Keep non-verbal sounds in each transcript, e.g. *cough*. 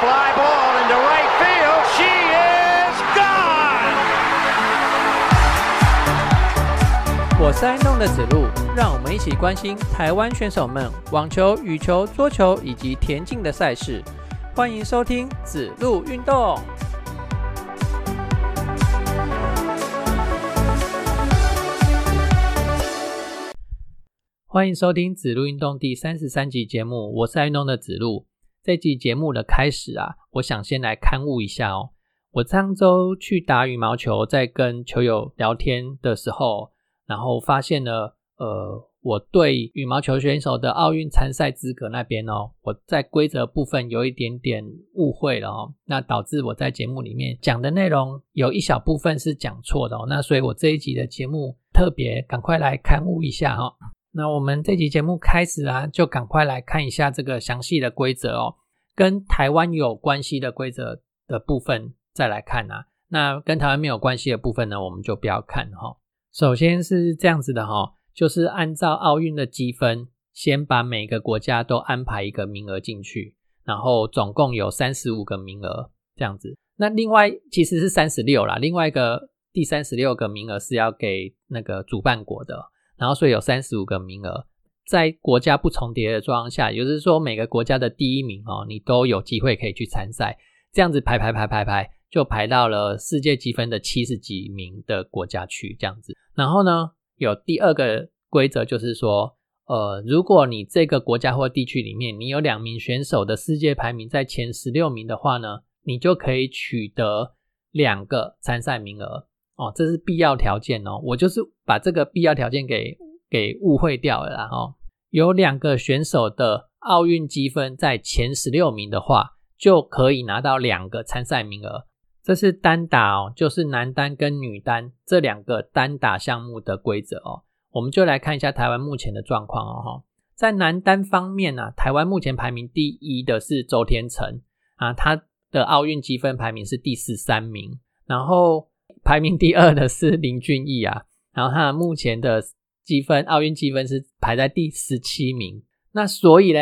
fly ball into right field. She is gone. 我是爱弄的子路，让我们一起关心台湾选手们网球、羽球、桌球以及田径的赛事。欢迎收听子路运动。欢迎收听子路运动第三十三集节目，我是爱弄的子路。这集节目的开始啊，我想先来刊物一下哦。我上周去打羽毛球，在跟球友聊天的时候，然后发现了，呃，我对羽毛球选手的奥运参赛资格那边哦，我在规则部分有一点点误会了哦，那导致我在节目里面讲的内容有一小部分是讲错的哦，那所以我这一集的节目特别赶快来刊物一下哈。那我们这集节目开始啊，就赶快来看一下这个详细的规则哦，跟台湾有关系的规则的部分再来看啊。那跟台湾没有关系的部分呢，我们就不要看哈。首先是这样子的哈，就是按照奥运的积分，先把每个国家都安排一个名额进去，然后总共有三十五个名额这样子。那另外其实是三十六啦，另外一个第三十六个名额是要给那个主办国的。然后，所以有三十五个名额，在国家不重叠的状况下，也就是说，每个国家的第一名哦，你都有机会可以去参赛。这样子排排排排排，就排到了世界积分的七十几名的国家去。这样子，然后呢，有第二个规则就是说，呃，如果你这个国家或地区里面，你有两名选手的世界排名在前十六名的话呢，你就可以取得两个参赛名额。哦，这是必要条件哦。我就是把这个必要条件给给误会掉了。哦，有两个选手的奥运积分在前十六名的话，就可以拿到两个参赛名额。这是单打哦，就是男单跟女单这两个单打项目的规则哦。我们就来看一下台湾目前的状况哦。在男单方面呢，台湾目前排名第一的是周天成啊，他的奥运积分排名是第十三名，然后。排名第二的是林俊逸啊，然后他目前的积分，奥运积分是排在第十七名。那所以呢，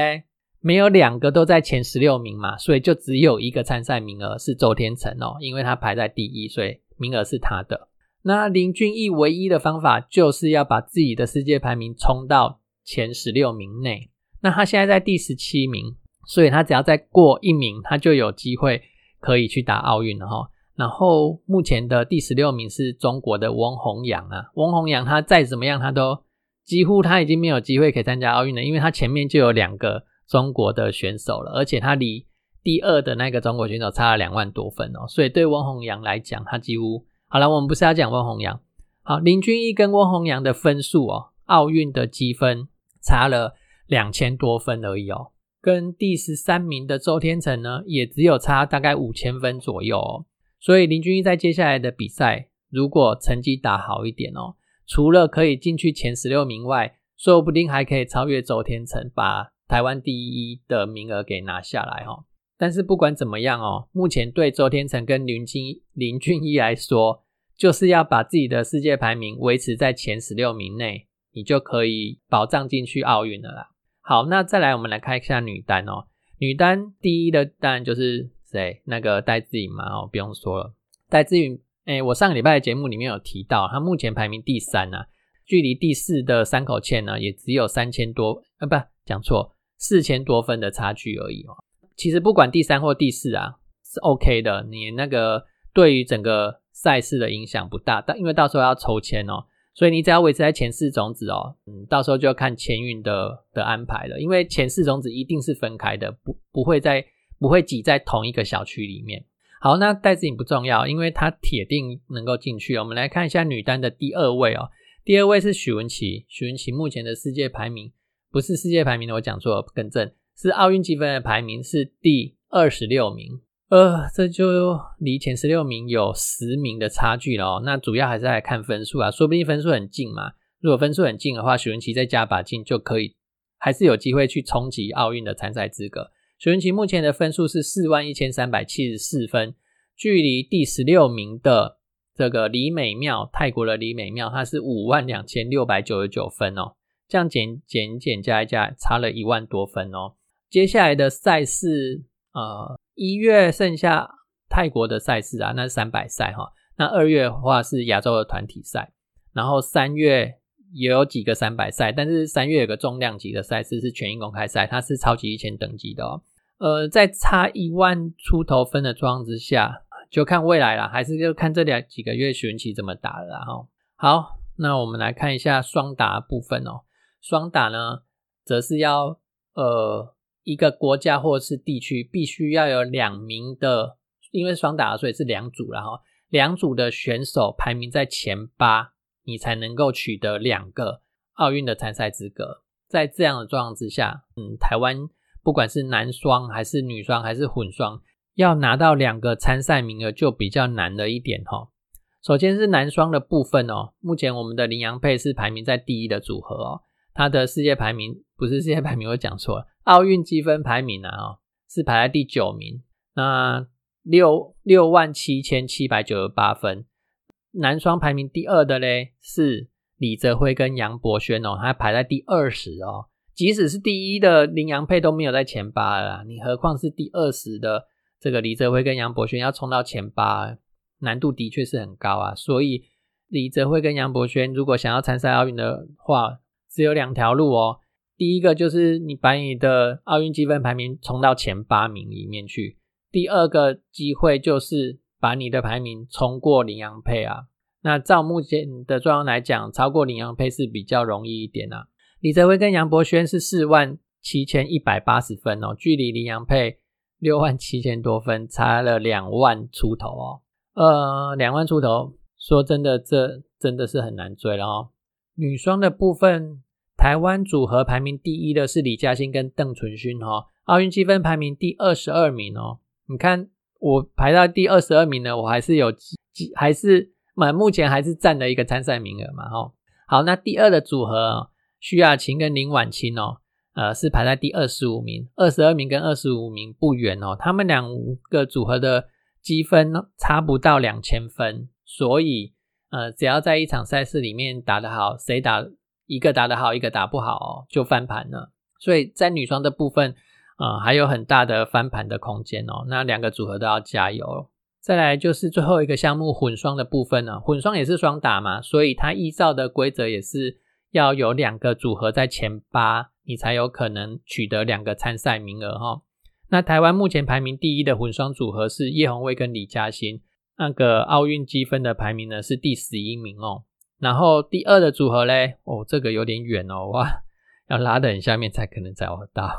没有两个都在前十六名嘛，所以就只有一个参赛名额是周天成哦，因为他排在第一，所以名额是他的。那林俊逸唯一的方法就是要把自己的世界排名冲到前十六名内。那他现在在第十七名，所以他只要再过一名，他就有机会可以去打奥运了哈。然后目前的第十六名是中国的翁宏阳啊，翁宏阳他再怎么样，他都几乎他已经没有机会可以参加奥运了，因为他前面就有两个中国的选手了，而且他离第二的那个中国选手差了两万多分哦，所以对翁宏阳来讲，他几乎好了。我们不是要讲翁宏阳，好，林俊逸跟翁宏阳的分数哦，奥运的积分差了两千多分而已哦，跟第十三名的周天成呢，也只有差大概五千分左右哦。所以林俊逸在接下来的比赛，如果成绩打好一点哦，除了可以进去前十六名外，说不定还可以超越周天成，把台湾第一的名额给拿下来哦。但是不管怎么样哦，目前对周天成跟林俊林俊逸来说，就是要把自己的世界排名维持在前十六名内，你就可以保障进去奥运了啦。好，那再来我们来看一下女单哦，女单第一的当然就是。谁？那个戴志颖嘛，哦，不用说了。戴志颖，哎，我上个礼拜的节目里面有提到，他目前排名第三啊，距离第四的三口茜呢，也只有三千多，啊，不，讲错，四千多分的差距而已哦。其实不管第三或第四啊，是 OK 的，你那个对于整个赛事的影响不大，但因为到时候要抽签哦，所以你只要维持在前四种子哦，嗯，到时候就要看签运的的安排了，因为前四种子一定是分开的，不不会在。不会挤在同一个小区里面。好，那戴志颖不重要，因为他铁定能够进去。我们来看一下女单的第二位哦，第二位是许文琪。许文琪目前的世界排名不是世界排名的，我讲错了，更正是奥运积分的排名是第二十六名。呃，这就离前十六名有十名的差距了哦。那主要还是来看分数啊，说不定分数很近嘛。如果分数很近的话，许文琪再加把劲就可以，还是有机会去冲击奥运的参赛资格。徐文琪目前的分数是四万一千三百七十四分，距离第十六名的这个李美妙，泰国的李美妙，她是五万两千六百九十九分哦，这样减减减加一加，差了一万多分哦。接下来的赛事，呃，一月剩下泰国的赛事啊，那是三百赛哈。那二月的话是亚洲的团体赛，然后三月也有几个三百赛，但是三月有个重量级的赛事是全英公开赛，它是超级一千等级的哦。呃，在差一万出头分的状况之下，就看未来了，还是就看这两几个月选期怎么打了哈。好，那我们来看一下双打部分哦。双打呢，则是要呃一个国家或是地区必须要有两名的，因为双打所以是两组了哈。两组的选手排名在前八，你才能够取得两个奥运的参赛资格。在这样的状况之下，嗯，台湾不管是男双还是女双还是混双，要拿到两个参赛名额就比较难了一点哈。首先是男双的部分哦，目前我们的林洋配是排名在第一的组合哦，他的世界排名不是世界排名，我讲错了，奥运积分排名啊，哦，是排在第九名。那六六万七千七百九十八分，男双排名第二的嘞是李泽辉跟杨博轩哦，他排在第二十哦。即使是第一的林洋配都没有在前八了，你何况是第二十的这个李泽辉跟杨博轩要冲到前八，难度的确是很高啊。所以李泽辉跟杨博轩如果想要参赛奥运的话，只有两条路哦。第一个就是你把你的奥运积分排名冲到前八名里面去。第二个机会就是把你的排名冲过林洋配啊。那照目前的状况来讲，超过林洋配是比较容易一点啊。李泽辉跟杨博轩是四万七千一百八十分哦，距离林洋配六万七千多分差了两万出头哦。呃，两万出头，说真的，这真的是很难追了哦。女双的部分，台湾组合排名第一的是李嘉欣跟邓淳勋哦，奥运积分排名第二十二名哦。你看我排到第二十二名呢，我还是有几还是满目前还是占了一个参赛名额嘛，哈。好，那第二的组合徐雅琴跟林婉清哦，呃是排在第二十五名，二十二名跟二十五名不远哦，他们两个组合的积分差不到两千分，所以呃只要在一场赛事里面打得好，谁打一个打得好，一个打不好就翻盘了，所以在女双的部分。啊，还有很大的翻盘的空间哦。那两个组合都要加油。再来就是最后一个项目混双的部分呢，混双也是双打嘛，所以它依照的规则也是要有两个组合在前八，你才有可能取得两个参赛名额哈。那台湾目前排名第一的混双组合是叶红卫跟李嘉欣，那个奥运积分的排名呢是第十一名哦。然后第二的组合嘞，哦，这个有点远哦，哇，要拉得很下面才可能找得到。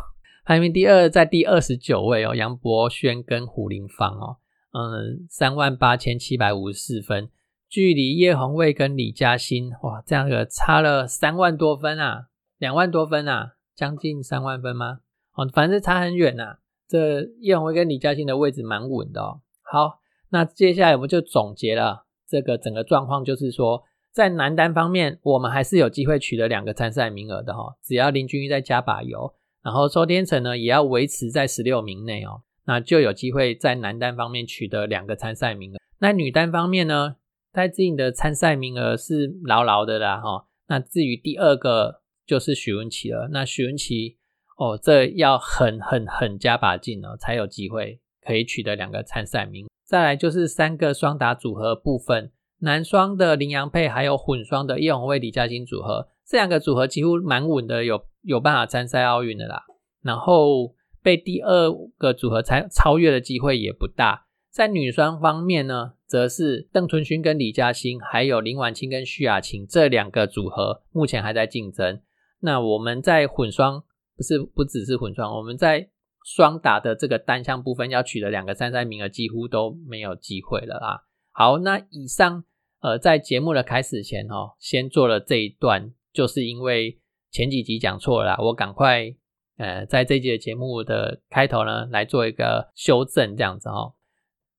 排名第二，在第二十九位哦，杨博轩跟胡林芳哦，嗯，三万八千七百五十四分，距离叶红卫跟李嘉欣哇，这样个差了三万多分啊，两万多分啊，将近三万分吗？哦，反正差很远呐。这叶红卫跟李嘉欣的位置蛮稳的哦。好，那接下来我们就总结了这个整个状况，就是说，在男单方面，我们还是有机会取得两个参赛名额的哈，只要林俊逸再加把油。然后周天成呢也要维持在十六名内哦，那就有机会在男单方面取得两个参赛名额。那女单方面呢，戴资颖的参赛名额是牢牢的啦哈。那至于第二个就是许文琪了，那许文琪哦，这要很很很加把劲哦，才有机会可以取得两个参赛名。再来就是三个双打组合部分，男双的林洋配还有混双的叶红卫李嘉欣组合，这两个组合几乎蛮稳的有。有办法参赛奥运的啦，然后被第二个组合才超越的机会也不大。在女双方面呢，则是邓淳勋跟李嘉欣，还有林婉清跟徐雅琴这两个组合目前还在竞争。那我们在混双不是不只是混双，我们在双打的这个单项部分要取得两个参赛名额，几乎都没有机会了啊。好，那以上呃在节目的开始前哦，先做了这一段，就是因为。前几集讲错了，我赶快呃，在这集的节目的开头呢，来做一个修正，这样子哦。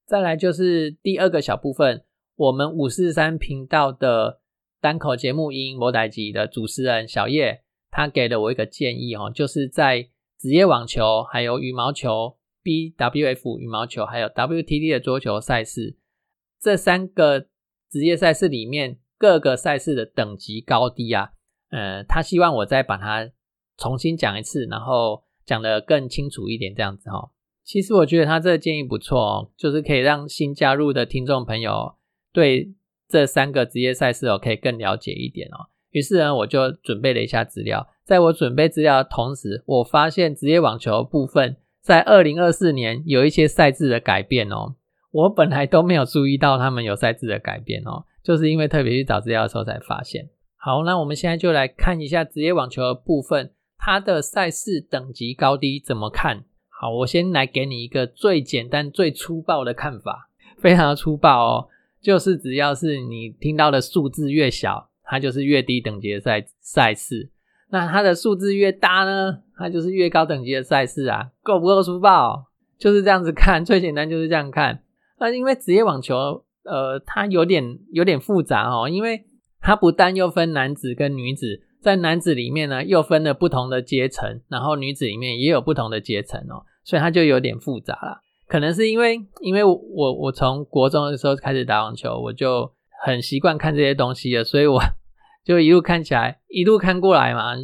再来就是第二个小部分，我们五四三频道的单口节目《音魔代集》的主持人小叶，他给了我一个建议哦，就是在职业网球、还有羽毛球、BWF 羽毛球，还有 WTT 的桌球赛事这三个职业赛事里面，各个赛事的等级高低啊。呃，他希望我再把它重新讲一次，然后讲的更清楚一点，这样子哈。其实我觉得他这个建议不错哦，就是可以让新加入的听众朋友对这三个职业赛事哦可以更了解一点哦。于是呢，我就准备了一下资料。在我准备资料的同时，我发现职业网球部分在二零二四年有一些赛制的改变哦。我本来都没有注意到他们有赛制的改变哦，就是因为特别去找资料的时候才发现。好，那我们现在就来看一下职业网球的部分，它的赛事等级高低怎么看？好，我先来给你一个最简单、最粗暴的看法，非常的粗暴哦，就是只要是你听到的数字越小，它就是越低等级的赛赛事。那它的数字越大呢，它就是越高等级的赛事啊，够不够粗暴？就是这样子看，最简单就是这样看。那因为职业网球，呃，它有点有点复杂哦，因为它不但又分男子跟女子，在男子里面呢又分了不同的阶层，然后女子里面也有不同的阶层哦，所以它就有点复杂了。可能是因为，因为我我从国中的时候开始打网球，我就很习惯看这些东西了，所以我。*laughs* 就一路看起来，一路看过来嘛，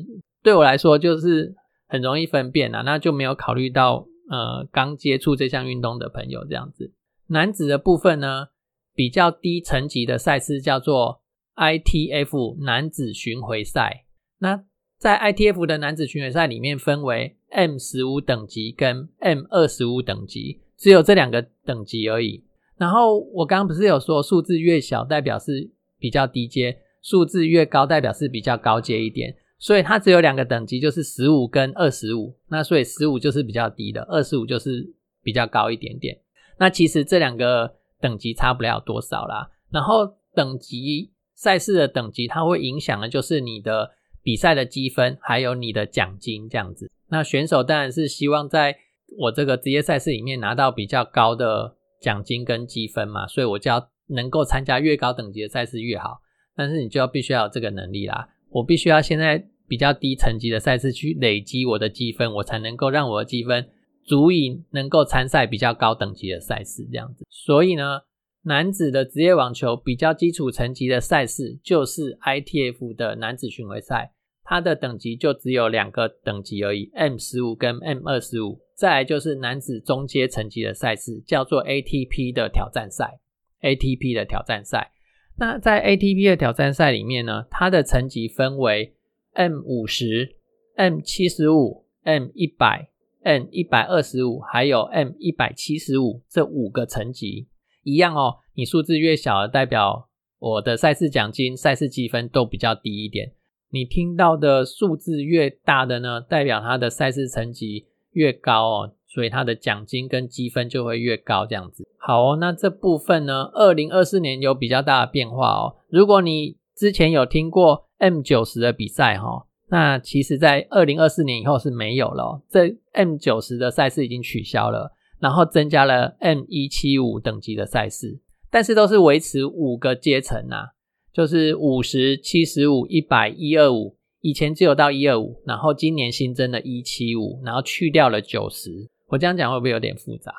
对我来说就是很容易分辨啊，那就没有考虑到呃刚接触这项运动的朋友这样子。男子的部分呢，比较低层级的赛事叫做 ITF 男子巡回赛。那在 ITF 的男子巡回赛里面，分为 M 十五等级跟 M 二十五等级，只有这两个等级而已。然后我刚刚不是有说数字越小代表是比较低阶。数字越高，代表是比较高阶一点，所以它只有两个等级，就是十五跟二十五。那所以十五就是比较低的，二十五就是比较高一点点。那其实这两个等级差不了多少啦。然后等级赛事的等级，它会影响的就是你的比赛的积分，还有你的奖金这样子。那选手当然是希望在我这个职业赛事里面拿到比较高的奖金跟积分嘛，所以我就要能够参加越高等级的赛事越好。但是你就要必须要有这个能力啦，我必须要现在比较低层级的赛事去累积我的积分，我才能够让我的积分足以能够参赛比较高等级的赛事这样子。所以呢，男子的职业网球比较基础层级的赛事就是 ITF 的男子巡回赛，它的等级就只有两个等级而已，M 十五跟 M 二十五。再来就是男子中阶层级的赛事，叫做 ATP 的挑战赛，ATP 的挑战赛。那在 ATP 的挑战赛里面呢，它的层级分为 M 五十、M 七十五、M 一百、M 一百二十五，还有 M 一百七十五这五个层级一样哦。你数字越小，代表我的赛事奖金、赛事积分都比较低一点。你听到的数字越大的呢，代表他的赛事层级越高哦。所以他的奖金跟积分就会越高，这样子。好哦，那这部分呢，二零二四年有比较大的变化哦。如果你之前有听过 M 九十的比赛哈，那其实在二零二四年以后是没有了。这 M 九十的赛事已经取消了，然后增加了 M 一七五等级的赛事，但是都是维持五个阶层呐，就是五十七十五、一百一二五，以前只有到一二五，然后今年新增了一七五，然后去掉了九十。我这样讲会不会有点复杂？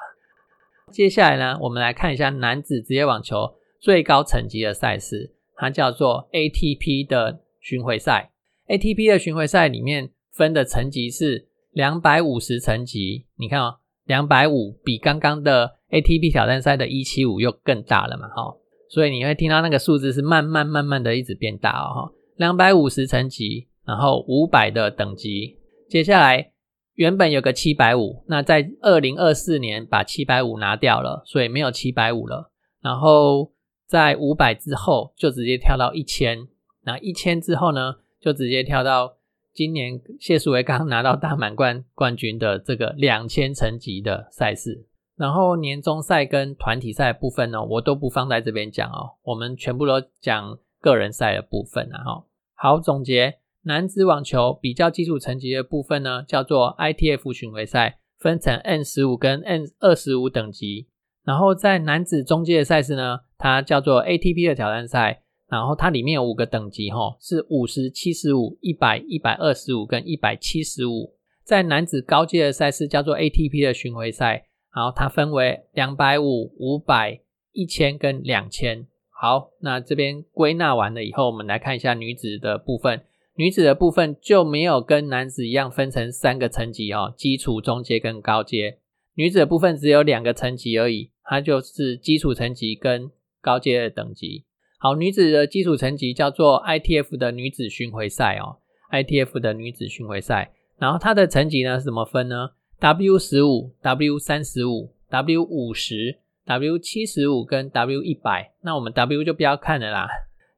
接下来呢，我们来看一下男子职业网球最高层级的赛事，它叫做 ATP 的巡回赛。ATP 的巡回赛里面分的层级是两百五十层级，你看哦，两百五比刚刚的 ATP 挑战赛的一七五又更大了嘛，哈，所以你会听到那个数字是慢慢慢慢的一直变大哦，哈，两百五十层级，然后五百的等级，接下来。原本有个七百五，那在二零二四年把七百五拿掉了，所以没有七百五了。然后在五百之后就直接跳到一千，那一千之后呢，就直接跳到今年谢淑薇刚拿到大满贯冠军的这个两千层级的赛事。然后年终赛跟团体赛部分呢，我都不放在这边讲哦，我们全部都讲个人赛的部分啊。哈，好，总结。男子网球比较基础层级的部分呢，叫做 ITF 巡回赛，分成 N 十五跟 N 二十五等级。然后在男子中阶的赛事呢，它叫做 ATP 的挑战赛。然后它里面有五个等级，哈，是五十七十五、一百、一百二十五跟一百七十五。在男子高阶的赛事叫做 ATP 的巡回赛，然后它分为两百五、五百、一千跟两千。好，那这边归纳完了以后，我们来看一下女子的部分。女子的部分就没有跟男子一样分成三个层级哦，基础、中阶跟高阶。女子的部分只有两个层级而已，它就是基础层级跟高阶的等级。好，女子的基础层级叫做 ITF 的女子巡回赛哦，ITF 的女子巡回赛。然后它的层级呢是怎么分呢？W 十五、W 三十五、W 五十、W 七十五跟 W 一百。那我们 W 就不要看了啦，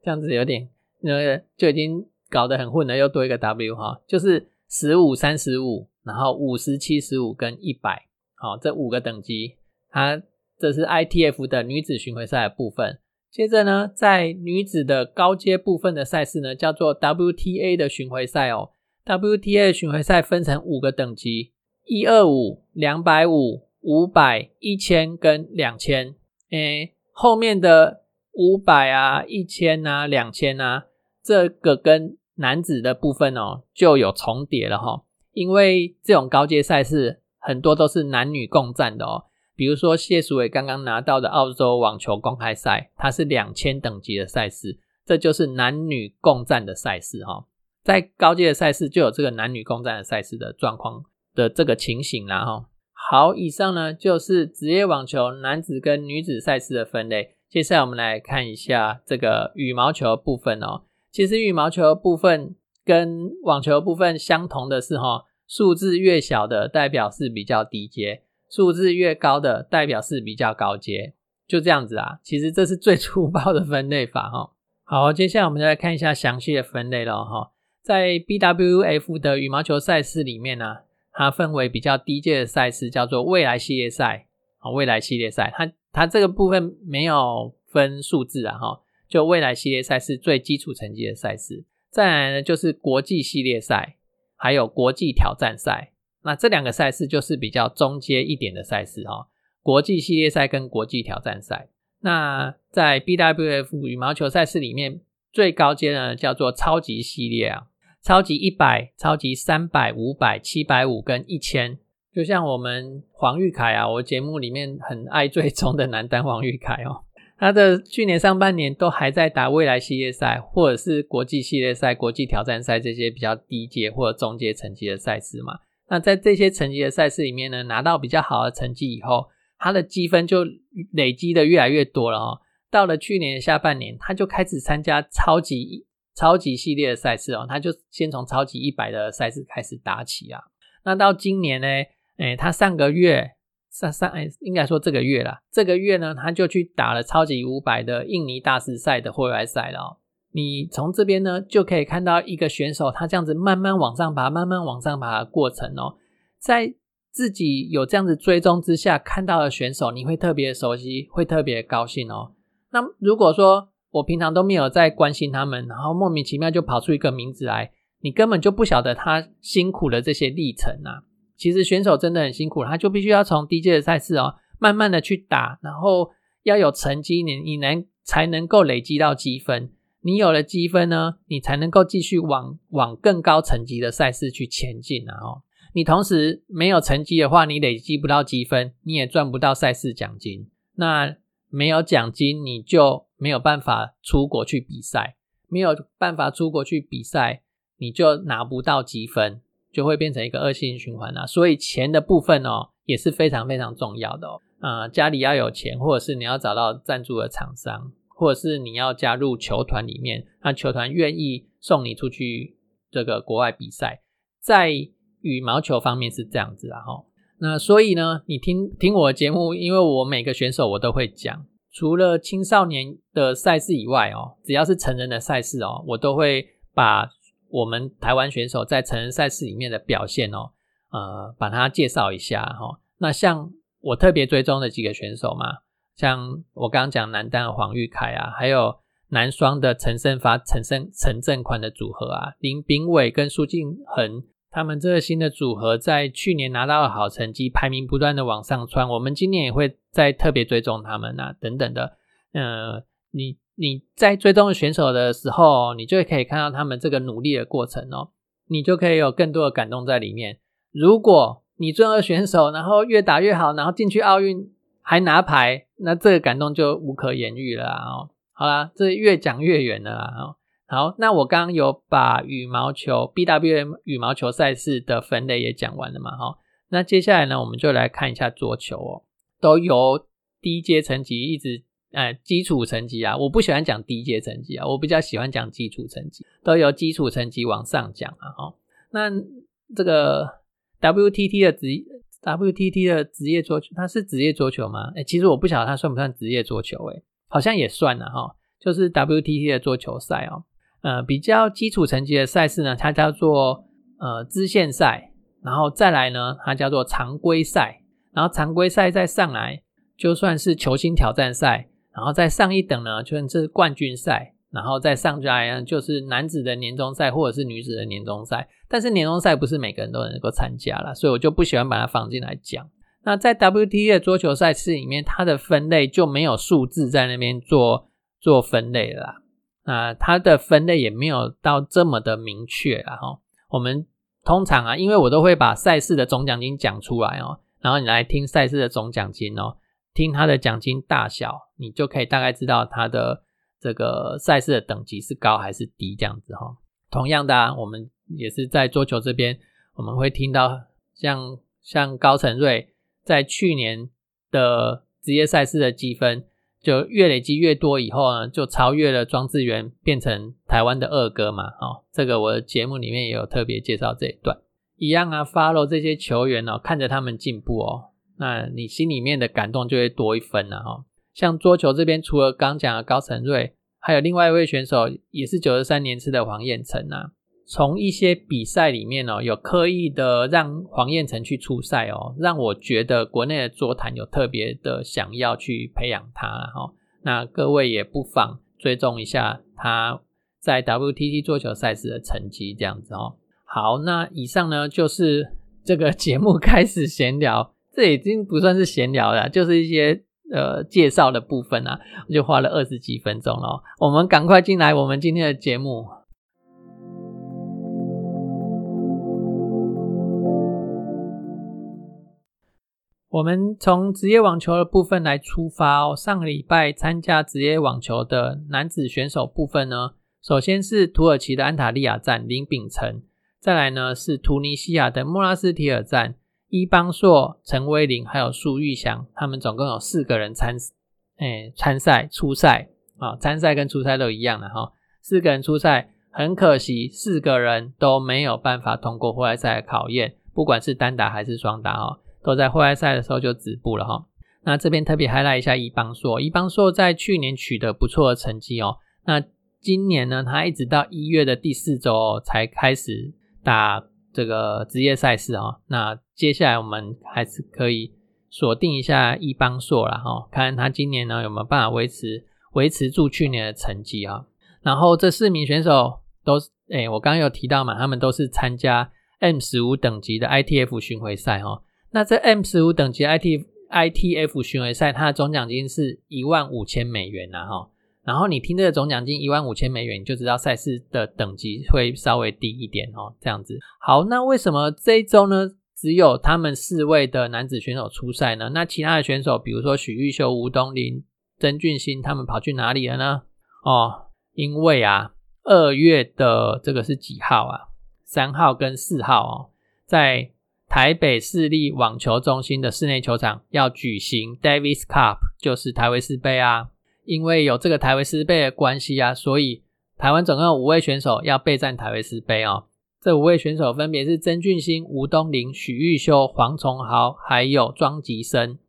这样子有点呃就已经搞得很混了，又多一个 W 哈，就是十五、三十五，然后五十、七十五跟一百。好，这五个等级，它这是 ITF 的女子巡回赛的部分。接着呢，在女子的高阶部分的赛事呢，叫做 WTA 的巡回赛哦。WTA 巡回赛分成五个等级：一二五、两百五、五百、一千跟两千。诶，后面的五百啊、一千啊、两千啊，这个跟男子的部分哦就有重叠了哈。因为这种高阶赛事很多都是男女共战的哦。比如说谢淑伟刚刚拿到的澳洲网球公开赛，它是两千等级的赛事，这就是男女共战的赛事哈。在高阶的赛事就有这个男女共战的赛事的状况的这个情形啦哈。好，以上呢就是职业网球男子跟女子赛事的分类。接下来我们来看一下这个羽毛球部分哦。其实羽毛球部分跟网球部分相同的是哈，数字越小的代表是比较低阶。数字越高的代表是比较高阶，就这样子啊。其实这是最粗暴的分类法哈。好，接下来我们再来看一下详细的分类了哈。在 BWF 的羽毛球赛事里面呢，它分为比较低阶的赛事，叫做未来系列赛啊。未来系列赛，它它这个部分没有分数字啊哈。就未来系列赛是最基础层级的赛事。再来呢，就是国际系列赛，还有国际挑战赛。那这两个赛事就是比较中阶一点的赛事哈，国际系列赛跟国际挑战赛。那在 BWF 羽毛球赛事里面，最高阶呢叫做超级系列啊，超级一百、超级三百、五百、七百五跟一千。就像我们黄玉凯啊，我节目里面很爱追踪的男单黄玉凯哦，他的去年上半年都还在打未来系列赛或者是国际系列赛、国际挑战赛这些比较低阶或者中阶层级的赛事嘛。那在这些层级的赛事里面呢，拿到比较好的成绩以后，他的积分就累积的越来越多了哦。到了去年的下半年，他就开始参加超级超级系列的赛事哦，他就先从超级一百的赛事开始打起啊。那到今年呢，哎，他上个月上上哎，应该说这个月了，这个月呢，他就去打了超级五百的印尼大师赛的户外赛了哦。你从这边呢，就可以看到一个选手他这样子慢慢往上爬，慢慢往上爬的过程哦。在自己有这样子追踪之下，看到的选手，你会特别熟悉，会特别高兴哦。那如果说我平常都没有在关心他们，然后莫名其妙就跑出一个名字来，你根本就不晓得他辛苦的这些历程啊。其实选手真的很辛苦，他就必须要从低阶的赛事哦，慢慢的去打，然后要有成绩，你你能才能够累积到积分。你有了积分呢，你才能够继续往往更高层级的赛事去前进啊！哦，你同时没有成绩的话，你累积不到积分，你也赚不到赛事奖金。那没有奖金，你就没有办法出国去比赛，没有办法出国去比赛，你就拿不到积分，就会变成一个恶性循环啊！所以钱的部分哦，也是非常非常重要的哦。啊，家里要有钱，或者是你要找到赞助的厂商。或者是你要加入球团里面，那球团愿意送你出去这个国外比赛，在羽毛球方面是这样子啊哈。那所以呢，你听听我的节目，因为我每个选手我都会讲，除了青少年的赛事以外哦，只要是成人的赛事哦，我都会把我们台湾选手在成人赛事里面的表现哦，呃，把它介绍一下哈。那像我特别追踪的几个选手嘛。像我刚刚讲男单的黄玉凯啊，还有男双的陈胜发、陈胜陈正宽的组合啊，林炳伟跟苏敬恒，他们这个新的组合在去年拿到了好成绩，排名不断的往上窜。我们今年也会再特别追踪他们啊，等等的。呃，你你在追踪选手的时候，你就可以看到他们这个努力的过程哦，你就可以有更多的感动在里面。如果你追踪选手，然后越打越好，然后进去奥运。还拿牌，那这个感动就无可言喻了哦。好啦，这越讲越远了啊。好，那我刚刚有把羽毛球 BWM 羽毛球赛事的分类也讲完了嘛？哈，那接下来呢，我们就来看一下桌球哦，都由低阶层级一直哎基础层级啊，我不喜欢讲低阶层级啊，我比较喜欢讲基础层级，都由基础层级往上讲啊哈。那这个 WTT 的职 WTT 的职业桌球，它是职业桌球吗？哎，其实我不晓得它算不算职业桌球，哎，好像也算了哈，就是 WTT 的桌球赛哦。呃，比较基础层级的赛事呢，它叫做呃支线赛，然后再来呢，它叫做常规赛，然后常规赛再上来，就算是球星挑战赛，然后再上一等呢，就算是冠军赛，然后再上来呢，就是男子的年终赛或者是女子的年终赛。但是年终赛不是每个人都能够参加了，所以我就不喜欢把它放进来讲。那在 WTA 桌球赛事里面，它的分类就没有数字在那边做做分类了。啊，它的分类也没有到这么的明确啊！哈，我们通常啊，因为我都会把赛事的总奖金讲出来哦，然后你来听赛事的总奖金哦，听它的奖金大小，你就可以大概知道它的这个赛事的等级是高还是低这样子哈。同样的啊，我们也是在桌球这边，我们会听到像像高成瑞在去年的职业赛事的积分。就越累积越多以后呢，就超越了庄智渊，变成台湾的二哥嘛。哦，这个我的节目里面也有特别介绍这一段。一样啊，follow 这些球员哦，看着他们进步哦，那你心里面的感动就会多一分了哈。像桌球这边，除了刚讲的高成瑞，还有另外一位选手，也是九十三年次的黄彦成啊。从一些比赛里面哦，有刻意的让黄彦成去出赛哦，让我觉得国内的桌坛有特别的想要去培养他哈。那各位也不妨追踪一下他在 WTT 桌球赛事的成绩，这样子哦。好，那以上呢就是这个节目开始闲聊，这已经不算是闲聊了，就是一些呃介绍的部分啊，就花了二十几分钟了。我们赶快进来我们今天的节目。我们从职业网球的部分来出发哦。上个礼拜参加职业网球的男子选手部分呢，首先是土耳其的安塔利亚站林秉辰，再来呢是突尼西亚的莫拉斯提尔站伊邦硕、陈威林还有苏玉祥，他们总共有四个人参哎参赛初赛啊，参赛跟初赛都一样的哈，四个人初赛，很可惜四个人都没有办法通过户外赛的考验，不管是单打还是双打哦。都在户外赛的时候就止步了哈。那这边特别 highlight 一下伊邦硕，伊邦硕在去年取得不错的成绩哦。那今年呢，他一直到一月的第四周才开始打这个职业赛事哦。那接下来我们还是可以锁定一下伊邦硕了哈，看他今年呢有没有办法维持维持住去年的成绩啊。然后这四名选手都是，哎，我刚刚有提到嘛，他们都是参加 M 十五等级的 ITF 巡回赛哈。那这 M 十五等级 I T I T F 巡回赛，它的总奖金是一万五千美元呐哈。然后你听这个总奖金一万五千美元，你就知道赛事的等级会稍微低一点哦。这样子，好，那为什么这一周呢，只有他们四位的男子选手出赛呢？那其他的选手，比如说许玉秀、吴东林、曾俊欣，他们跑去哪里了呢？哦，因为啊，二月的这个是几号啊？三号跟四号哦，在。台北市立网球中心的室内球场要举行 Davis Cup，就是台维斯杯啊。因为有这个台维斯杯的关系啊，所以台湾总共有五位选手要备战台维斯杯哦。这五位选手分别是曾俊欣、吴东林、许玉修、黄崇豪，还有庄吉生。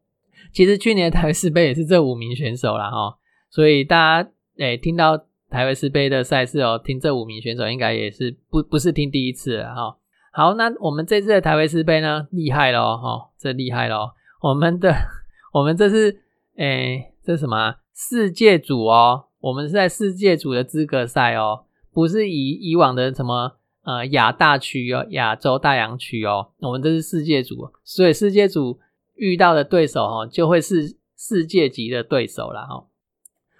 其实去年的台维斯杯也是这五名选手啦哈。所以大家诶听到台维斯杯的赛事哦，听这五名选手应该也是不不是听第一次了哈。好，那我们这次的台维斯杯呢，厉害咯哈，这厉害咯。我们的 *laughs* 我们这是诶，这什么世界组哦？我们是在世界组的资格赛哦，不是以以往的什么呃亚大区哦，亚洲大洋区哦。我们这是世界组，所以世界组遇到的对手哦，就会是世界级的对手了哈。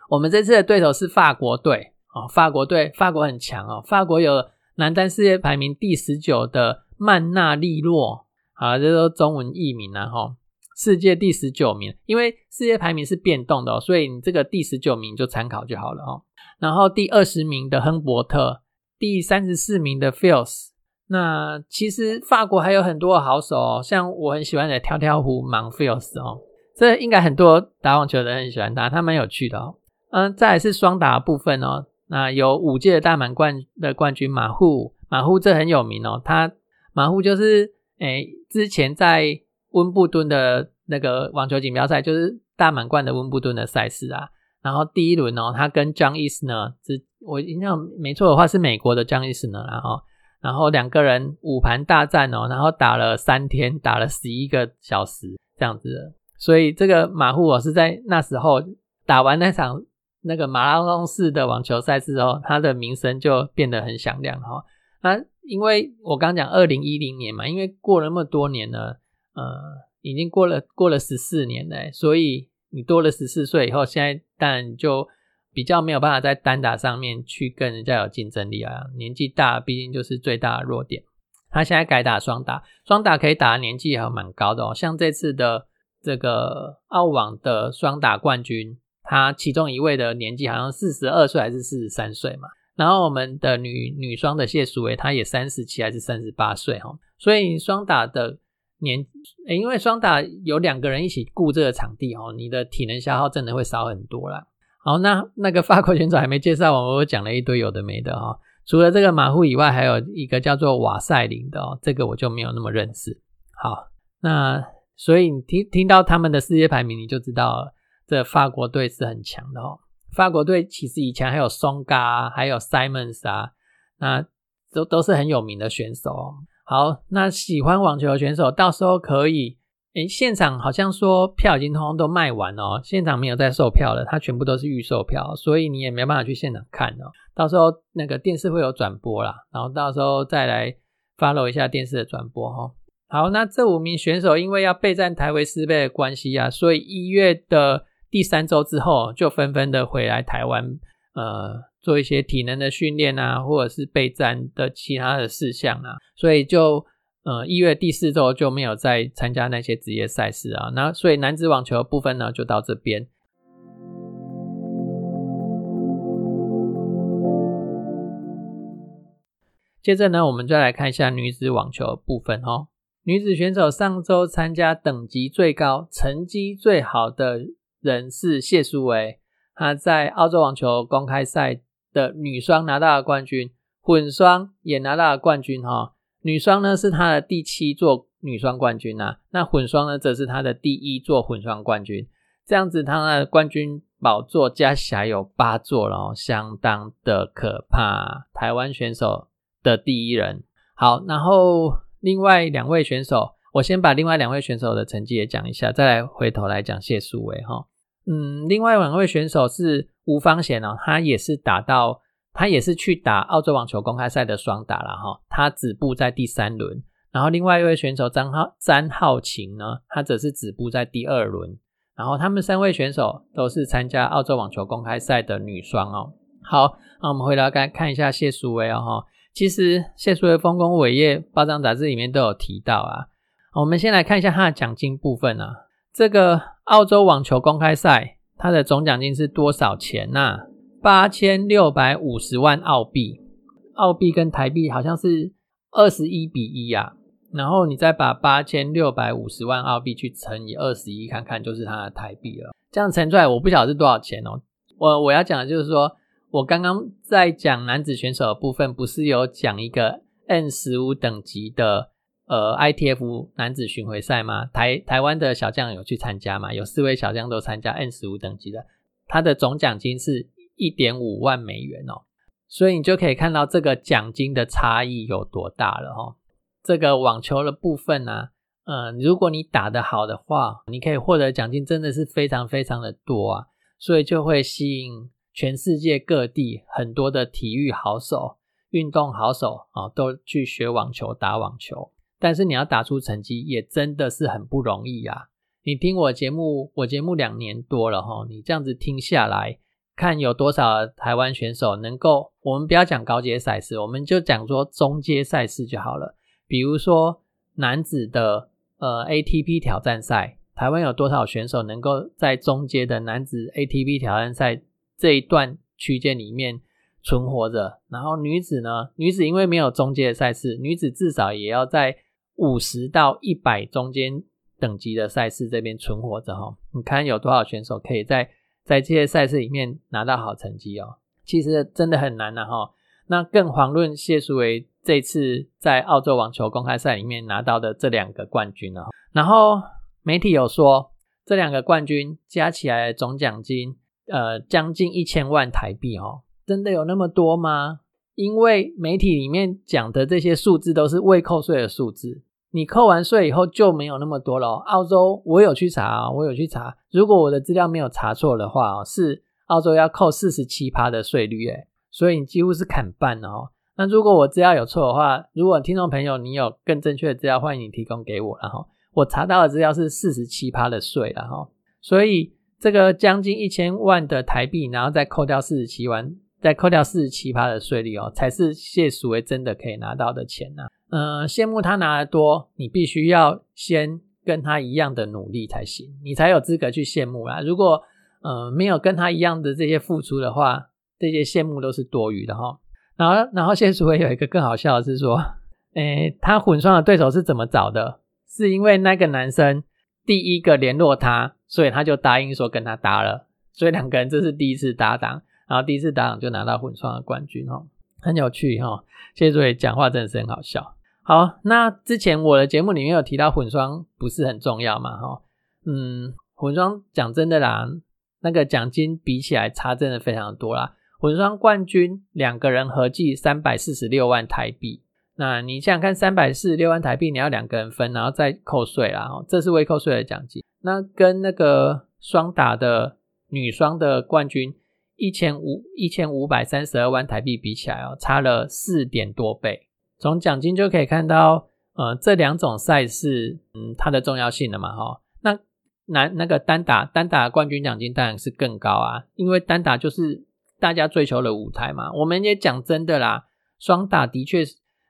我们这次的对手是法国队哦，法国队，法国很强哦，法国有。男单世界排名第十九的曼纳利洛，好，这都中文译名了哈。世界第十九名，因为世界排名是变动的，所以你这个第十九名就参考就好了哦。然后第二十名的亨伯特，第三十四名的 Fields，那其实法国还有很多好手哦，像我很喜欢的跳跳虎 m o n f i e l s 哦，这应该很多打网球的人很喜欢他，他蛮有趣的哦。嗯，再来是双打部分哦，那有五届的大满贯的冠军马户，马户这很有名哦，他马户就是诶之前在温布顿的那个网球锦标赛，就是大满贯的温布顿的赛事啊。然后第一轮哦，他跟 John Isner，是我印象没错的话是美国的 John Isner，然后然后两个人五盘大战哦，然后打了三天，打了十一个小时这样子。所以这个马户我是在那时候打完那场那个马拉松式的网球赛事后，他的名声就变得很响亮哈。那因为我刚讲二零一零年嘛，因为过了那么多年了，呃，已经过了过了十四年嘞，所以。你多了十四岁以后，现在当然就比较没有办法在单打上面去跟人家有竞争力啊。年纪大，毕竟就是最大的弱点。他现在改打双打，双打可以打的年纪还蛮高的哦。像这次的这个澳网的双打冠军，他其中一位的年纪好像四十二岁还是四十三岁嘛。然后我们的女女双的谢淑薇，她也三十七还是三十八岁哈。所以双打的。年，因为双打有两个人一起顾这个场地哦，你的体能消耗真的会少很多啦。好，那那个法国选手还没介绍完，我讲了一堆有的没的哈。除了这个马虎以外，还有一个叫做瓦塞林的哦，这个我就没有那么认识。好，那所以你听听到他们的世界排名，你就知道这法国队是很强的哦。法国队其实以前还有松嘎，还有 Simons 啊，那都都是很有名的选手哦。好，那喜欢网球的选手到时候可以，诶，现场好像说票已经通通都卖完哦，现场没有在售票了，它全部都是预售票，所以你也没办法去现场看哦。到时候那个电视会有转播啦，然后到时候再来 follow 一下电视的转播哈。好，那这五名选手因为要备战台维斯杯的关系啊，所以一月的第三周之后就纷纷的回来台湾，呃。做一些体能的训练啊，或者是备战的其他的事项啊，所以就呃一月第四周就没有再参加那些职业赛事啊。那所以男子网球部分呢就到这边。接着呢，我们再来看一下女子网球部分哦。女子选手上周参加等级最高、成绩最好的人是谢淑薇，她在澳洲网球公开赛。的女双拿到了冠军，混双也拿到了冠军哈。女双呢是她的第七座女双冠军呐，那混双呢则是她的第一座混双冠军。这样子，她的冠军宝座加起来有八座了，相当的可怕。台湾选手的第一人。好，然后另外两位选手，我先把另外两位选手的成绩也讲一下，再来回头来讲谢淑薇哈。嗯，另外两位选手是。吴方贤哦，他也是打到，他也是去打澳洲网球公开赛的双打了哈，他止步在第三轮。然后另外一位选手张浩詹浩晴呢，他则是止步在第二轮。然后他们三位选手都是参加澳洲网球公开赛的女双哦。好，那我们回来看看一下谢淑薇哦哈，其实谢淑薇丰功伟业，报章杂志里面都有提到啊。我们先来看一下他的奖金部分啊，这个澳洲网球公开赛。它的总奖金是多少钱呢？八千六百五十万澳币，澳币跟台币好像是二十一比一啊。然后你再把八千六百五十万澳币去乘以二十一，看看就是它的台币了。这样乘出来，我不晓得是多少钱哦。我我要讲的就是说，我刚刚在讲男子选手的部分，不是有讲一个 N 十五等级的。呃，ITF 男子巡回赛吗？台台湾的小将有去参加吗？有四位小将都参加 N 十五等级的，他的总奖金是一点五万美元哦，所以你就可以看到这个奖金的差异有多大了哈。这个网球的部分呢，嗯，如果你打得好的话，你可以获得奖金真的是非常非常的多啊，所以就会吸引全世界各地很多的体育好手、运动好手啊，都去学网球、打网球。但是你要打出成绩也真的是很不容易啊！你听我节目，我节目两年多了哈，你这样子听下来，看有多少台湾选手能够，我们不要讲高阶赛事，我们就讲说中阶赛事就好了。比如说男子的呃 ATP 挑战赛，台湾有多少选手能够在中阶的男子 ATP 挑战赛这一段区间里面存活着。然后女子呢，女子因为没有中阶的赛事，女子至少也要在五十到一百中间等级的赛事这边存活着哈。你看有多少选手可以在在这些赛事里面拿到好成绩哦？其实真的很难的哈。那更遑论谢淑薇这次在澳洲网球公开赛里面拿到的这两个冠军了。然后媒体有说，这两个冠军加起来总奖金，呃，将近一千万台币哦。真的有那么多吗？因为媒体里面讲的这些数字都是未扣税的数字，你扣完税以后就没有那么多了。澳洲我有去查，我有去查，如果我的资料没有查错的话，是澳洲要扣四十七趴的税率，诶所以你几乎是砍半哦。那如果我资料有错的话，如果听众朋友你有更正确的资料，欢迎你提供给我。然后我查到的资料是四十七趴的税，了哈所以这个将近一千万的台币，然后再扣掉四十七万，再扣掉四十七趴的税率哦，才是谢淑薇真的可以拿到的钱呐。嗯，羡慕他拿的多，你必须要先跟他一样的努力才行，你才有资格去羡慕啦。如果呃没有跟他一样的这些付出的话，这些羡慕都是多余的哈。然后，然后谢淑薇有一个更好笑的是说，诶，他混双的对手是怎么找的？是因为那个男生第一个联络他，所以他就答应说跟他搭了。所以两个人这是第一次搭档，然后第一次搭档就拿到混双的冠军哈，很有趣哈。谢淑薇讲话真的是很好笑。好，那之前我的节目里面有提到混双不是很重要嘛哈？嗯，混双讲真的啦，那个奖金比起来差真的非常多啦。混双冠军两个人合计三百四十六万台币，那你想想看，三百四十六万台币你要两个人分，然后再扣税啦，这是未扣税的奖金。那跟那个双打的女双的冠军一千五一千五百三十二万台币比起来哦，差了四点多倍。从奖金就可以看到，呃，这两种赛事，嗯，它的重要性了嘛，哈。那男那个单打单打冠军奖金当然是更高啊，因为单打就是。大家追求的舞台嘛，我们也讲真的啦，双打的确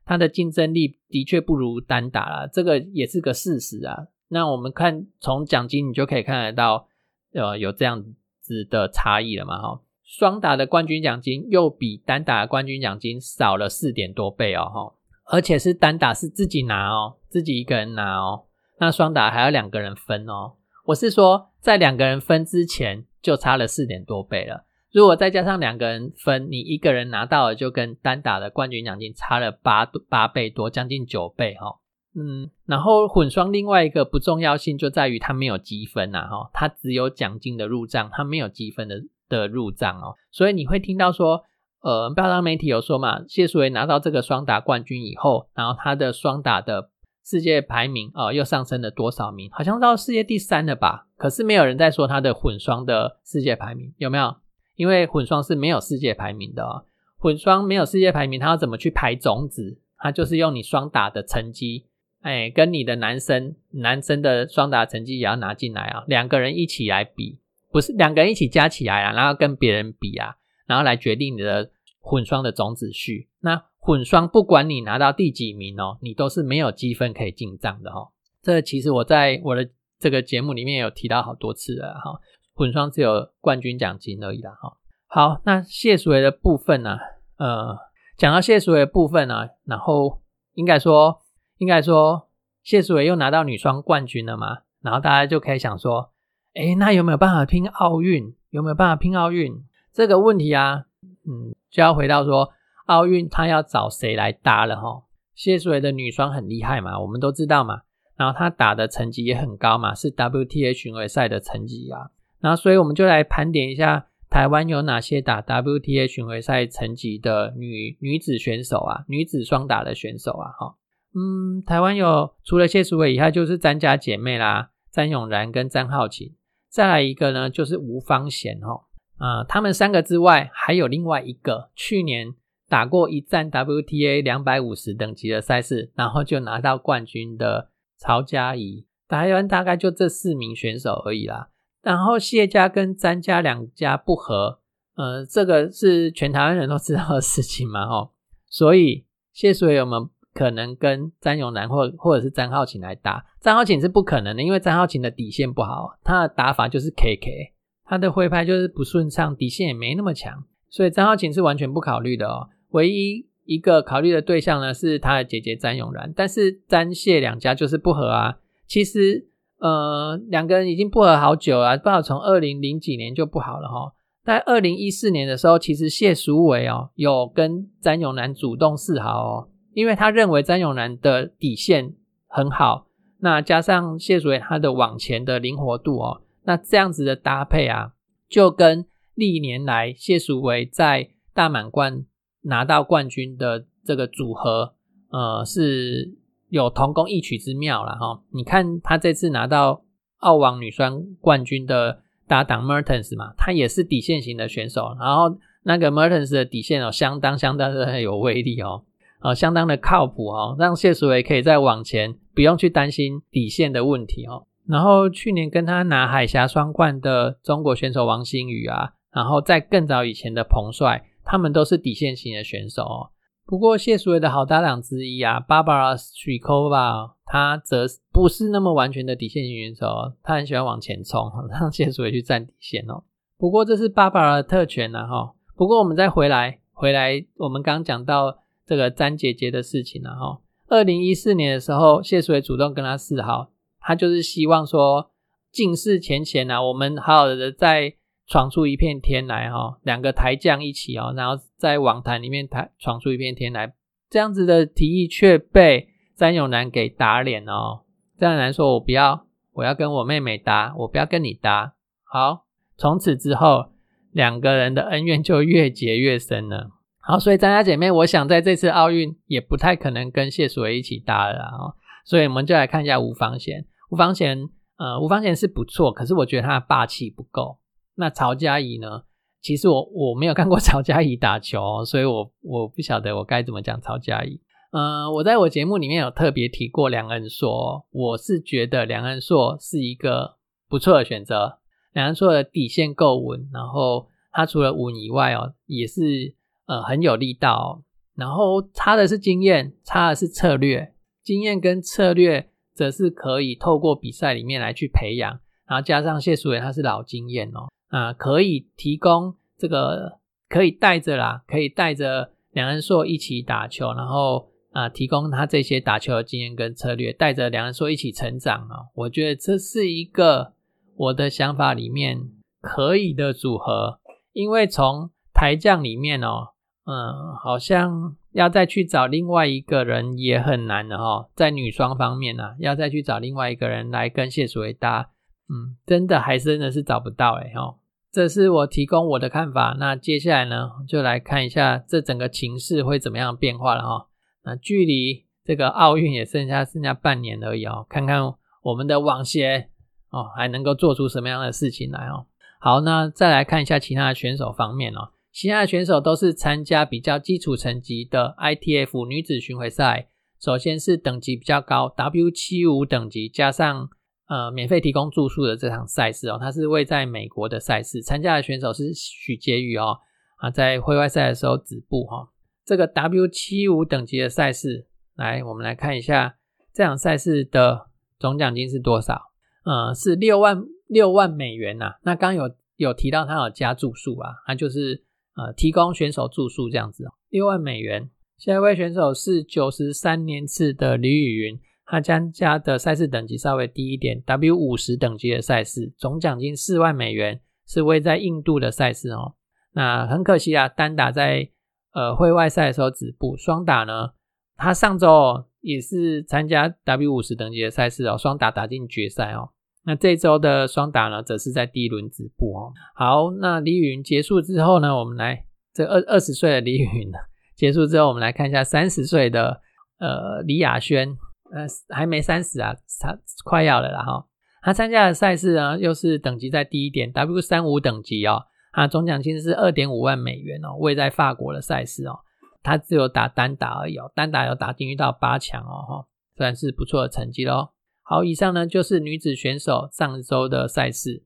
它的竞争力的确不如单打啦，这个也是个事实啊。那我们看从奖金你就可以看得到，呃，有这样子的差异了嘛，哈。双打的冠军奖金又比单打的冠军奖金少了四点多倍哦，哈，而且是单打是自己拿哦，自己一个人拿哦，那双打还要两个人分哦。我是说，在两个人分之前就差了四点多倍了。如果再加上两个人分，你一个人拿到了就跟单打的冠军奖金差了八八倍多，将近九倍哦。嗯，然后混双另外一个不重要性就在于它没有积分呐哈，它只有奖金的入账，它没有积分的的入账哦。所以你会听到说，呃，报道媒体有说嘛，谢淑薇拿到这个双打冠军以后，然后他的双打的世界排名哦又上升了多少名？好像到世界第三了吧？可是没有人在说他的混双的世界排名有没有？因为混双是没有世界排名的哦，混双没有世界排名，他要怎么去排种子？他就是用你双打的成绩，哎，跟你的男生男生的双打成绩也要拿进来啊，两个人一起来比，不是两个人一起加起来啊，然后跟别人比啊，然后来决定你的混双的种子序。那混双不管你拿到第几名哦，你都是没有积分可以进账的哈。这其实我在我的这个节目里面有提到好多次了哈。混双只有冠军奖金而已啦，哈。好，那谢淑薇的部分呢？呃，讲到谢淑薇的部分呢，然后应该说，应该说谢淑薇又拿到女双冠军了嘛，然后大家就可以想说，哎，那有没有办法拼奥运？有没有办法拼奥运？这个问题啊，嗯，就要回到说，奥运他要找谁来搭了哈？谢淑薇的女双很厉害嘛，我们都知道嘛，然后她打的成绩也很高嘛，是 WTA 巡回赛的成绩啊。那所以我们就来盘点一下台湾有哪些打 WTA 巡回赛成绩的女女子选手啊，女子双打的选手啊，哈，嗯，台湾有除了谢淑薇以外，就是詹家姐妹啦，詹永然跟詹浩晴，再来一个呢就是吴芳贤哈，啊，他们三个之外，还有另外一个去年打过一战 WTA 两百五十等级的赛事，然后就拿到冠军的曹嘉怡，台湾大概就这四名选手而已啦。然后谢家跟詹家两家不和，呃，这个是全台湾人都知道的事情嘛，吼。所以谢淑薇我们可能跟詹永南或或者是詹浩晴来打，詹浩晴是不可能的，因为詹浩晴的底线不好，他的打法就是 K K，他的挥拍就是不顺畅，底线也没那么强。所以张浩晴是完全不考虑的哦。唯一一个考虑的对象呢是他的姐姐詹永然，但是詹谢两家就是不和啊。其实呃两个人已经不和好久了，不知道从二零零几年就不好了哈。在二零一四年的时候，其实谢淑伟哦有跟詹永然主动示好哦，因为他认为詹永然的底线很好，那加上谢淑伟他的往前的灵活度哦，那这样子的搭配啊，就跟历年来谢淑薇在大满贯拿到冠军的这个组合，呃是有同工异曲之妙了哈。你看他这次拿到澳网女双冠军的。搭档 Mertens 嘛，他也是底线型的选手，然后那个 Mertens 的底线哦，相当相当的有威力哦，呃，相当的靠谱哦，让谢淑薇可以再往前，不用去担心底线的问题哦。然后去年跟他拿海峡双冠的中国选手王星宇啊，然后在更早以前的彭帅，他们都是底线型的选手哦。不过谢淑薇的好搭档之一啊，Barbara Strykova，他则不是那么完全的底线型选手，他很喜欢往前冲，*laughs* 让谢淑薇去占底线哦。不过这是 Barbara 的特权呐哈。不过我们再回来，回来我们刚讲到这个詹姐姐的事情了哈。二零一四年的时候，谢淑薇主动跟他示好，他就是希望说，尽释前嫌呐，我们好好的再。闯出一片天来哈，两个台将一起哦，然后在网坛里面台闯出一片天来，这样子的提议却被詹永南给打脸哦。詹永南说：“我不要，我要跟我妹妹搭，我不要跟你搭。”好，从此之后，两个人的恩怨就越结越深了。好，所以张家姐妹，我想在这次奥运也不太可能跟谢淑薇一起搭了哦。所以我们就来看一下吴方贤。吴方贤，呃，吴方贤是不错，可是我觉得他的霸气不够。那曹佳怡呢？其实我我没有看过曹佳怡打球，*laughs* 所以我我不晓得我该怎么讲曹佳怡。嗯，我在我节目里面有特别提过梁恩硕，我是觉得梁恩硕是一个不错的选择。梁恩硕的底线够稳，然后他除了稳以外哦，也是呃很有力道。然后差的是经验，差的是策略。经验跟策略则是可以透过比赛里面来去培养，然后加上谢淑媛她是老经验哦。啊，可以提供这个，可以带着啦，可以带着梁恩硕一起打球，然后啊，提供他这些打球的经验跟策略，带着梁恩硕一起成长啊。我觉得这是一个我的想法里面可以的组合，因为从台将里面哦，嗯，好像要再去找另外一个人也很难的哈，在女双方面呢，要再去找另外一个人来跟谢淑薇搭，嗯，真的还真的是找不到哎哈。这是我提供我的看法。那接下来呢，就来看一下这整个情势会怎么样变化了哈。那距离这个奥运也剩下剩下半年而已哦，看看我们的网协哦还能够做出什么样的事情来哦。好，那再来看一下其他的选手方面哦，其他的选手都是参加比较基础层级的 ITF 女子巡回赛。首先是等级比较高 W 七五等级，加上。呃，免费提供住宿的这场赛事哦，它是位在美国的赛事，参加的选手是许婕妤哦，啊，在会外赛的时候止步哈。这个 W 七五等级的赛事，来，我们来看一下这场赛事的总奖金是多少？呃，是六万六万美元呐。那刚有有提到他有加住宿啊，他就是呃提供选手住宿这样子，六万美元。下一位选手是九十三年次的李雨云。他参加的赛事等级稍微低一点，W 五十等级的赛事，总奖金四万美元，是位在印度的赛事哦。那很可惜啊，单打在呃会外赛的时候止步，双打呢，他上周哦也是参加 W 五十等级的赛事哦，双打打进决赛哦。那这周的双打呢，则是在第一轮止步哦。好，那李雨云结束之后呢，我们来这二二十岁的李雨云结束之后，我们来看一下三十岁的呃李雅轩。呃，还没三十啊，他快要了啦哈。他参加的赛事呢，又是等级在低一点，W 三五等级哦。他总奖金是二点五万美元哦，位在法国的赛事哦。他只有打单打而已哦，单打有打进去到八强哦哈，算是不错的成绩喽。好，以上呢就是女子选手上周的赛事。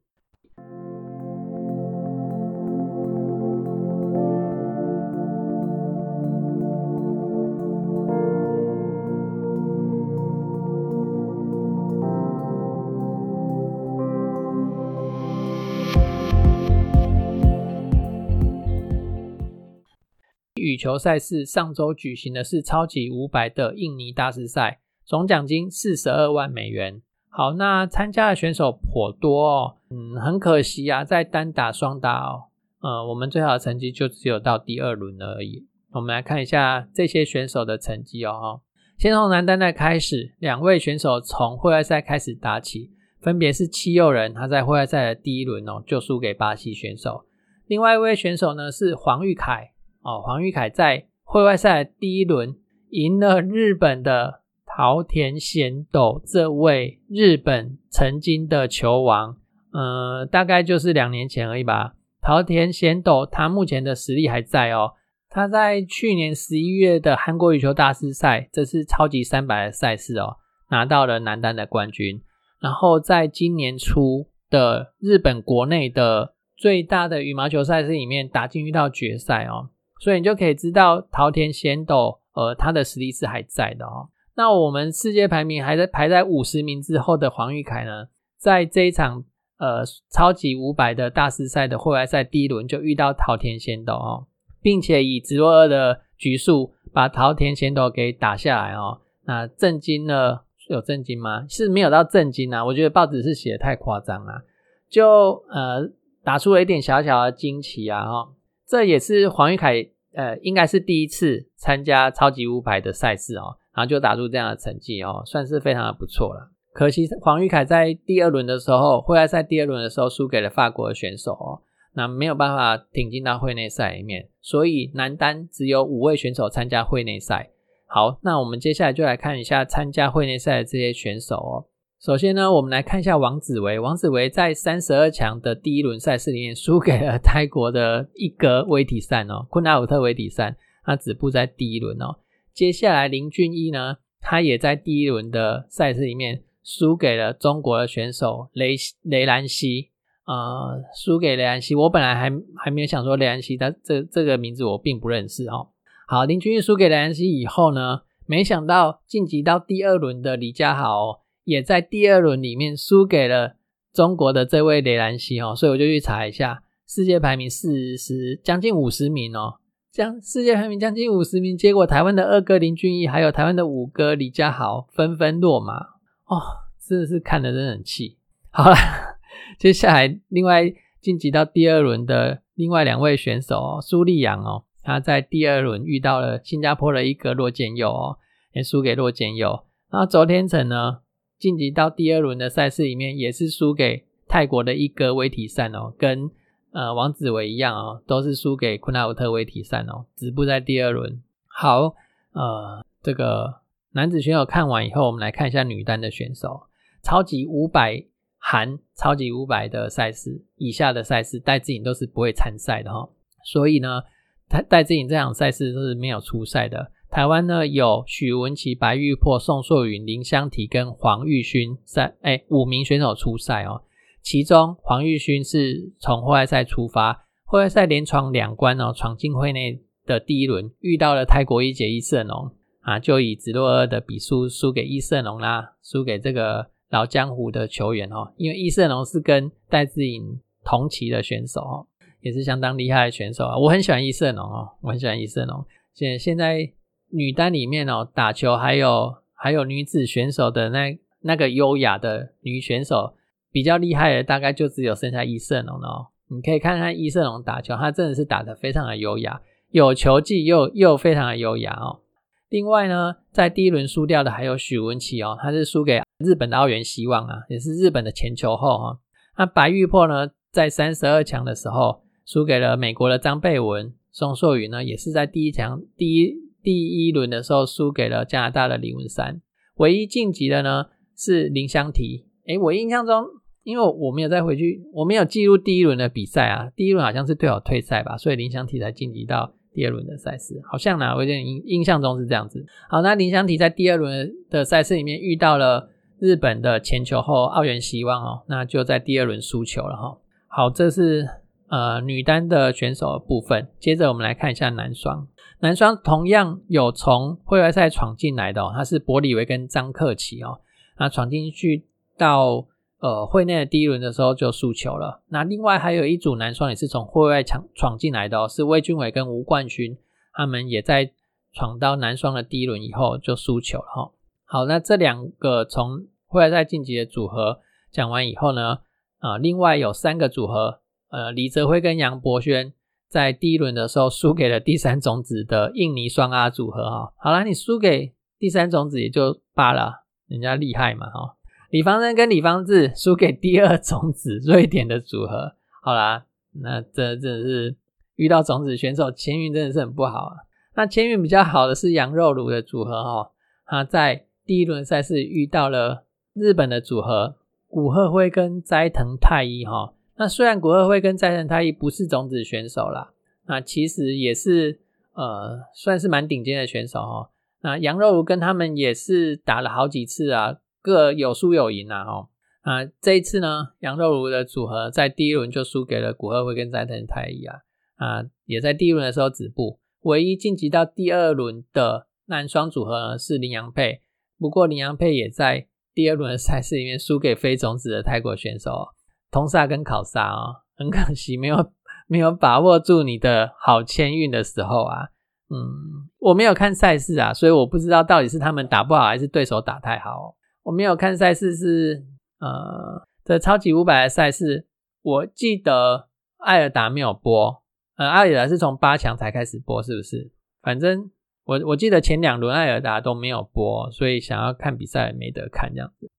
羽球赛事上周举行的是超级五百的印尼大师赛，总奖金四十二万美元。好，那参加的选手颇多哦，嗯，很可惜啊，在单打、双打哦，呃，我们最好的成绩就只有到第二轮而已。我们来看一下这些选手的成绩哦。先从男单的开始，两位选手从户外赛开始打起，分别是七佑人，他在户外赛的第一轮哦就输给巴西选手。另外一位选手呢是黄玉凯哦，黄玉凯在户外赛第一轮赢了日本的桃田贤斗，这位日本曾经的球王，呃，大概就是两年前而已吧。桃田贤斗他目前的实力还在哦。他在去年十一月的韩国羽球大师赛，这是超级三百的赛事哦，拿到了男单的冠军。然后在今年初的日本国内的最大的羽毛球赛事里面打进遇到决赛哦，所以你就可以知道桃田贤斗呃他的实力是还在的哦。那我们世界排名还在排在五十名之后的黄玉凯呢，在这一场呃超级五百的大师赛的户外赛第一轮就遇到桃田贤斗哦。并且以直落二的局数把桃田贤斗给打下来哦，那震惊了，有震惊吗？是没有到震惊啊，我觉得报纸是写的太夸张了，就呃打出了一点小小的惊奇啊哦，这也是黄玉凯呃应该是第一次参加超级五百的赛事哦，然后就打出这样的成绩哦，算是非常的不错了。可惜黄玉凯在第二轮的时候，会外赛第二轮的时候输给了法国的选手哦。那没有办法挺进到会内赛里面，所以男单只有五位选手参加会内赛。好，那我们接下来就来看一下参加会内赛的这些选手哦。首先呢，我们来看一下王子维。王子维在三十二强的第一轮赛事里面输给了 *laughs* 泰国的一哥威体善哦，昆纳武特威体善，他止步在第一轮哦。接下来林俊一呢，他也在第一轮的赛事里面输给了中国的选手雷雷兰西。呃，输给雷安西，我本来还还没有想说雷安西，他这这个名字我并不认识哦。好，林俊逸输给雷安西以后呢，没想到晋级到第二轮的李佳豪也在第二轮里面输给了中国的这位雷兰西哦，所以我就去查一下世界排名四十将近五十名哦，将世界排名将近五十名，结果台湾的二哥林俊逸还有台湾的五哥李佳豪纷纷落马哦，真的是看得真的很气。好了。接下来，另外晋级到第二轮的另外两位选手苏立阳哦，他在第二轮遇到了新加坡的一哥骆建佑哦，也输给骆建佑。然后周天成呢，晋级到第二轮的赛事里面，也是输给泰国的一哥威体善哦，跟呃王子维一样哦，都是输给库纳乌特威体善哦，止步在第二轮。好，呃，这个男子选手看完以后，我们来看一下女单的选手，超级五百。含超级五百的赛事以下的赛事，戴志颖都是不会参赛的哈。所以呢，戴戴志颖这场赛事都是没有出赛的。台湾呢有许文琪、白玉珀、宋硕允、林香缇跟黄玉勋三哎五名选手出赛哦。其中黄玉勋是从户外赛出发，户外赛连闯两关哦，闯进会内的第一轮遇到了泰国一姐伊瑟农啊，就以直落二的比数输给伊瑟农啦，输给这个。老江湖的球员哦，因为伊瑟龙是跟戴志颖同期的选手哦，也是相当厉害的选手啊。我很喜欢伊瑟龙哦，我很喜欢伊瑟龙。现现在女单里面哦，打球还有还有女子选手的那那个优雅的女选手比较厉害的，大概就只有剩下伊瑟龙了哦。你可以看看伊瑟龙打球，他真的是打得非常的优雅，有球技又又非常的优雅哦。另外呢，在第一轮输掉的还有许文琪哦，他是输给日本的奥原希望啊，也是日本的前球后哈。那白玉珀呢，在三十二强的时候输给了美国的张贝文，宋硕宇呢，也是在第一强第一第一轮的时候输给了加拿大的李文山。唯一晋级的呢是林香缇。诶，我印象中，因为我没有再回去，我没有记录第一轮的比赛啊，第一轮好像是队友退赛吧，所以林香缇才晋级到。第二轮的赛事好像呢，我有点印印象中是这样子。好，那林湘体在第二轮的赛事里面遇到了日本的前球后奥原希望哦，那就在第二轮输球了哈。好，这是呃女单的选手的部分。接着我们来看一下男双，男双同样有从会外赛闯进来的哦，他是伯里维跟张克奇哦，那闯进去到。呃，会内的第一轮的时候就输球了。那另外还有一组男双也是从会外闯闯进来的哦，是魏俊伟跟吴冠勋他们也在闯到男双的第一轮以后就输球了哈。好，那这两个从会外赛晋级的组合讲完以后呢，啊，另外有三个组合，呃，李泽辉跟杨博轩在第一轮的时候输给了第三种子的印尼双阿组合哈。好了，你输给第三种子也就罢了，人家厉害嘛哈。李方生跟李方志输给第二种子瑞典的组合，好啦，那这真的是遇到种子选手，签运真的是很不好啊。那签运比较好的是羊肉炉的组合哈，他在第一轮赛事遇到了日本的组合古贺辉跟斋藤太一哈。那虽然古贺辉跟斋藤太一不是种子选手啦，那其实也是呃算是蛮顶尖的选手哈。那羊肉炉跟他们也是打了好几次啊，各有输有赢啊哈。啊，这一次呢，羊肉炉的组合在第一轮就输给了古贺辉跟斋藤太一啊啊，也在第一轮的时候止步。唯一晋级到第二轮的男双组合呢是林洋配，不过林洋配也在第二轮的赛事里面输给非种子的泰国选手通萨跟考萨哦，*laughs* 很可惜没有 *laughs* 没有把握住你的好签运的时候啊，嗯，我没有看赛事啊，所以我不知道到底是他们打不好还是对手打太好。我没有看赛事是呃这超级五百的赛事，我记得艾尔达没有播。呃，艾尔达是从八强才开始播，是不是？反正我我记得前两轮艾尔达都没有播，所以想要看比赛没得看这样子。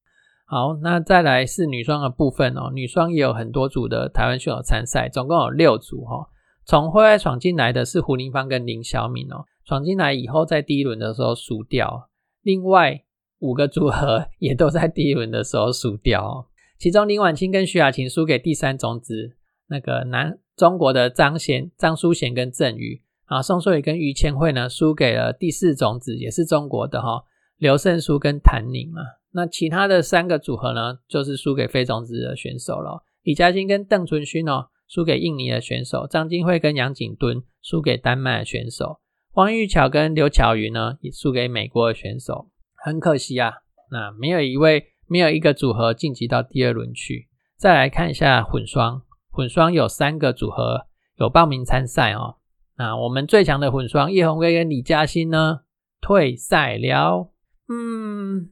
好，那再来是女双的部分哦，女双也有很多组的台湾选手参赛，总共有六组哈。从会外闯进来的是胡林芳跟林晓敏哦，闯进来以后在第一轮的时候输掉，另外五个组合也都在第一轮的时候输掉，其中林婉清跟徐雅琴输给第三种子那个男。中国的张贤、张淑贤跟郑宇啊，宋硕宇跟于千惠呢，输给了第四种子，也是中国的哈，刘胜书跟谭宁啊。那其他的三个组合呢，就是输给非种子的选手了。李嘉欣跟邓淳勋哦，输给印尼的选手；张金惠跟杨景敦输给丹麦的选手；汪玉巧跟刘巧云呢，也输给美国的选手。很可惜啊，那没有一位，没有一个组合晋级到第二轮去。再来看一下混双。混双有三个组合有报名参赛哦。那我们最强的混双叶红威跟李嘉欣呢退赛了。嗯，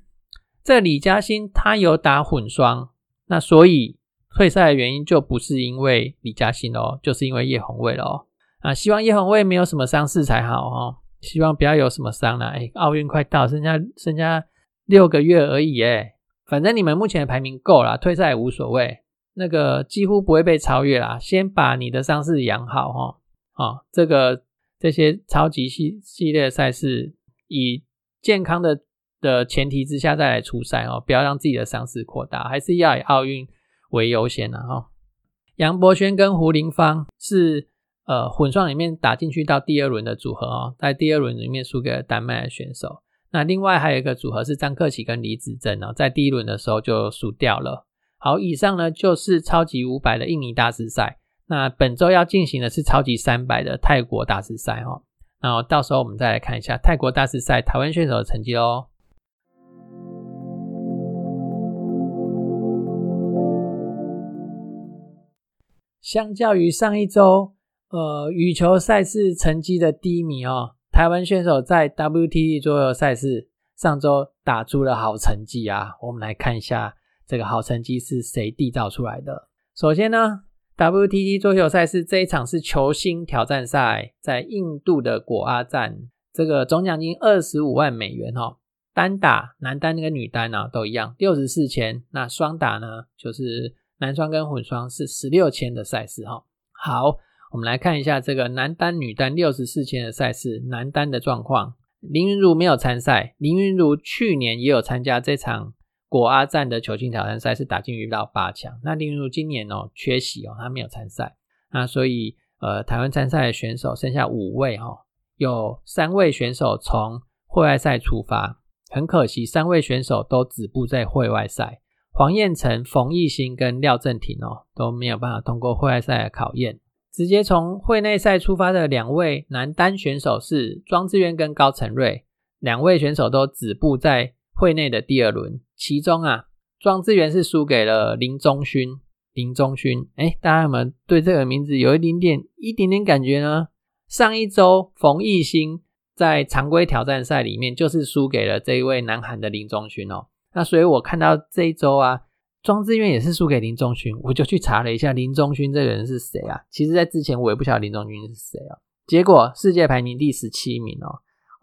这李嘉欣他有打混双，那所以退赛的原因就不是因为李嘉欣哦，就是因为叶红卫了哦。啊，希望叶红卫没有什么伤势才好哦。希望不要有什么伤了。哎，奥运快到，剩下剩下六个月而已哎。反正你们目前的排名够了，退赛也无所谓。那个几乎不会被超越啦。先把你的伤势养好哈，啊，这个这些超级系系列赛事以健康的的前提之下再来出赛哦，不要让自己的伤势扩大，还是要以奥运为优先的哈。杨博轩跟胡林芳是呃混双里面打进去到第二轮的组合哦，在第二轮里面输给了丹麦的选手。那另外还有一个组合是张克奇跟李子珍哦，在第一轮的时候就输掉了。好，以上呢就是超级五百的印尼大师赛。那本周要进行的是超级三百的泰国大师赛哦。那到时候我们再来看一下泰国大师赛台湾选手的成绩哦。相较于上一周，呃，羽球赛事成绩的低迷哦，台湾选手在 WTT 桌游赛事上周打出了好成绩啊。我们来看一下。这个好成绩是谁缔造出来的？首先呢，WTT 桌球赛事这一场是球星挑战赛，在印度的果阿站，这个总奖金二十五万美元哦。单打男单跟女单呢都一样，六十四千。那双打呢，就是男双跟混双是十六千的赛事哈。好，我们来看一下这个男单、女单六十四千的赛事，男单的状况。林云如没有参赛，林云如去年也有参加这场。国阿站的球星挑战赛是打进预到八强，那例如今年哦缺席哦，他没有参赛，那所以呃台湾参赛的选手剩下五位哈，有三位选手从会外赛出发，很可惜三位选手都止步在会外赛，黄彦成、冯艺兴跟廖正廷哦都没有办法通过会外赛的考验，直接从会内赛出发的两位男单选手是庄智渊跟高成瑞，两位选手都止步在会内的第二轮。其中啊，庄智渊是输给了林中勋。林中勋，哎，大家有没有对这个名字有一点点、一点点感觉呢？上一周冯艺兴在常规挑战赛里面就是输给了这一位南韩的林中勋哦。那所以我看到这一周啊，庄智渊也是输给林中勋，我就去查了一下林中勋这个人是谁啊。其实，在之前我也不晓得林中勋是谁啊。结果世界排名第十七名哦，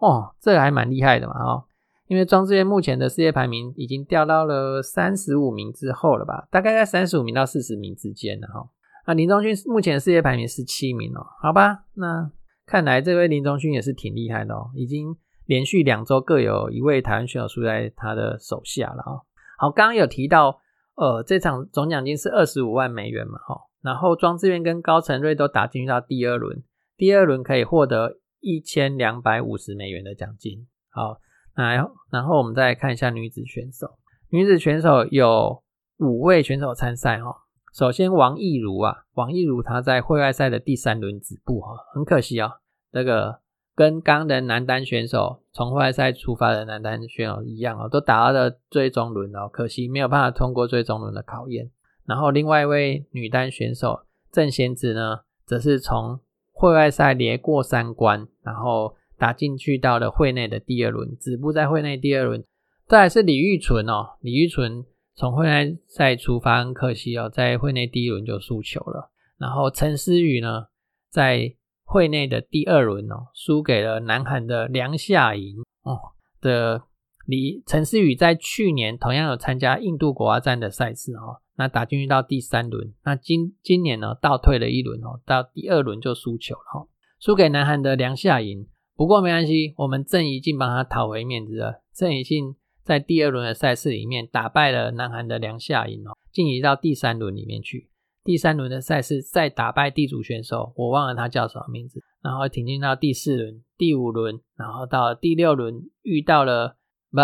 哦，这个还蛮厉害的嘛哦。因为庄智渊目前的世界排名已经掉到了三十五名之后了吧，大概在三十五名到四十名之间了哈。那林中勋目前世界排名是七名哦，好吧，那看来这位林中勋也是挺厉害的哦，已经连续两周各有一位台湾选手输在他的手下了哦。好，刚刚有提到，呃，这场总奖金是二十五万美元嘛哈，然后庄智渊跟高成瑞都打进去到第二轮，第二轮可以获得一千两百五十美元的奖金。好。来，然后我们再来看一下女子选手。女子选手有五位选手参赛哈。首先，王艺如啊，王艺如她在会外赛的第三轮止步哈，很可惜哦。这个跟刚的男单选手从外赛出发的男单选手一样哦，都打到了最终轮哦，可惜没有办法通过最终轮的考验。然后，另外一位女单选手郑贤子呢，则是从会外赛连过三关，然后。打进去到了会内的第二轮，止步在会内第二轮。再来是李玉纯哦，李玉纯从会内赛出发，很可惜哦，在会内第一轮就输球了。然后陈思雨呢，在会内的第二轮哦，输给了南韩的梁夏莹哦的李陈思雨在去年同样有参加印度国家站的赛事哦，那打进去到第三轮，那今今年呢倒退了一轮哦，到第二轮就输球了哈，输给南韩的梁夏莹。不过没关系，我们郑怡静帮他讨回面子了。郑怡静在第二轮的赛事里面打败了南韩的梁夏莹哦，晋级到第三轮里面去。第三轮的赛事再打败地主选手，我忘了他叫什么名字，然后挺进到第四轮、第五轮，然后到第六轮遇到了不，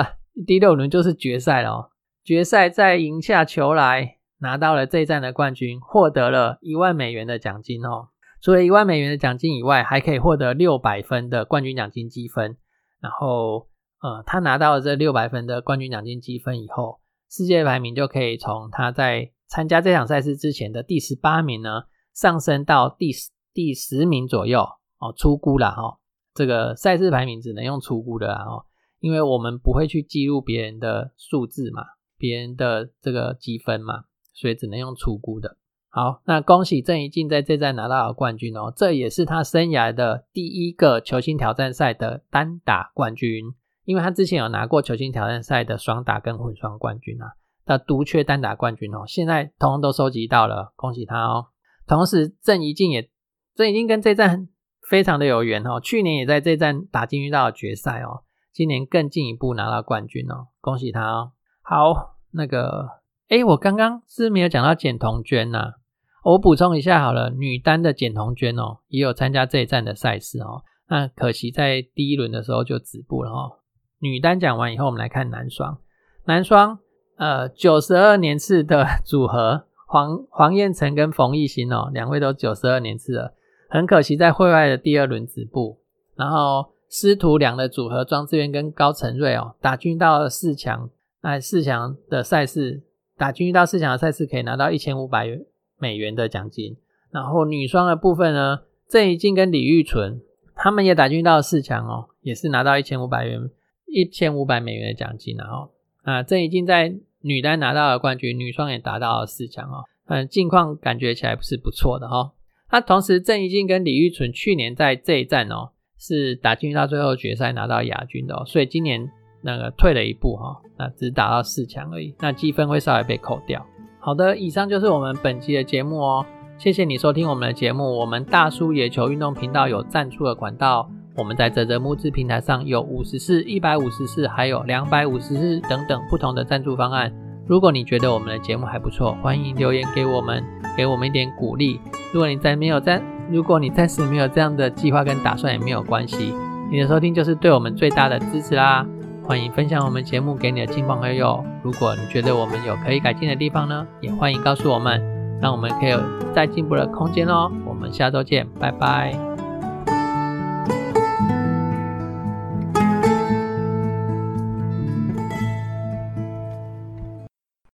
第六轮就是决赛了哦。决赛再赢下球来，拿到了这一站的冠军，获得了一万美元的奖金哦。除了一万美元的奖金以外，还可以获得六百分的冠军奖金积分。然后，呃，他拿到了这六百分的冠军奖金积分以后，世界排名就可以从他在参加这场赛事之前的第十八名呢，上升到第十第十名左右哦。出估了哈，这个赛事排名只能用出估的哦，因为我们不会去记录别人的数字嘛，别人的这个积分嘛，所以只能用出估的。好，那恭喜郑怡静在这站拿到了冠军哦，这也是他生涯的第一个球星挑战赛的单打冠军，因为他之前有拿过球星挑战赛的双打跟混双冠军啊，的独缺单打冠军哦，现在通通都收集到了，恭喜他哦。同时，郑怡静也郑怡静跟这站非常的有缘哦，去年也在这站打进到了决赛哦，今年更进一步拿到冠军哦，恭喜他哦。好，那个，哎，我刚刚是没有讲到简彤娟呐。我补充一下好了，女单的简彤娟哦，也有参加这一站的赛事哦。那可惜在第一轮的时候就止步了哦。女单讲完以后，我们来看男双。男双呃，九十二年次的 *laughs* 组合黄黄燕成跟冯艺兴哦，两位都九十二年次了，很可惜在会外的第二轮止步。然后师徒两的组合庄智渊跟高成瑞哦，打进到了四强，那四强的赛事打进到四强的赛事可以拿到一千五百。美元的奖金，然后女双的部分呢，郑怡静跟李玉纯他们也打进到四强哦，也是拿到一千五百元一千五百美元的奖金，然后啊，郑怡静在女单拿到了冠军，女双也达到了四强哦，嗯，近况感觉起来不是不错的哈。那同时郑怡静跟李玉纯去年在这一站哦，是打进到最后决赛拿到亚军的哦，所以今年那个退了一步哈，那只打到四强而已，那积分会稍微被扣掉。好的，以上就是我们本期的节目哦。谢谢你收听我们的节目。我们大叔野球运动频道有赞助的管道，我们在泽泽募资平台上有五十四、一百五十四，还有两百五十四等等不同的赞助方案。如果你觉得我们的节目还不错，欢迎留言给我们，给我们一点鼓励。如果你在没有在，如果你暂时没有这样的计划跟打算也没有关系，你的收听就是对我们最大的支持啦。欢迎分享我们节目给你的亲朋好友。如果你觉得我们有可以改进的地方呢，也欢迎告诉我们，让我们可以有再进步的空间哦。我们下周见，拜拜。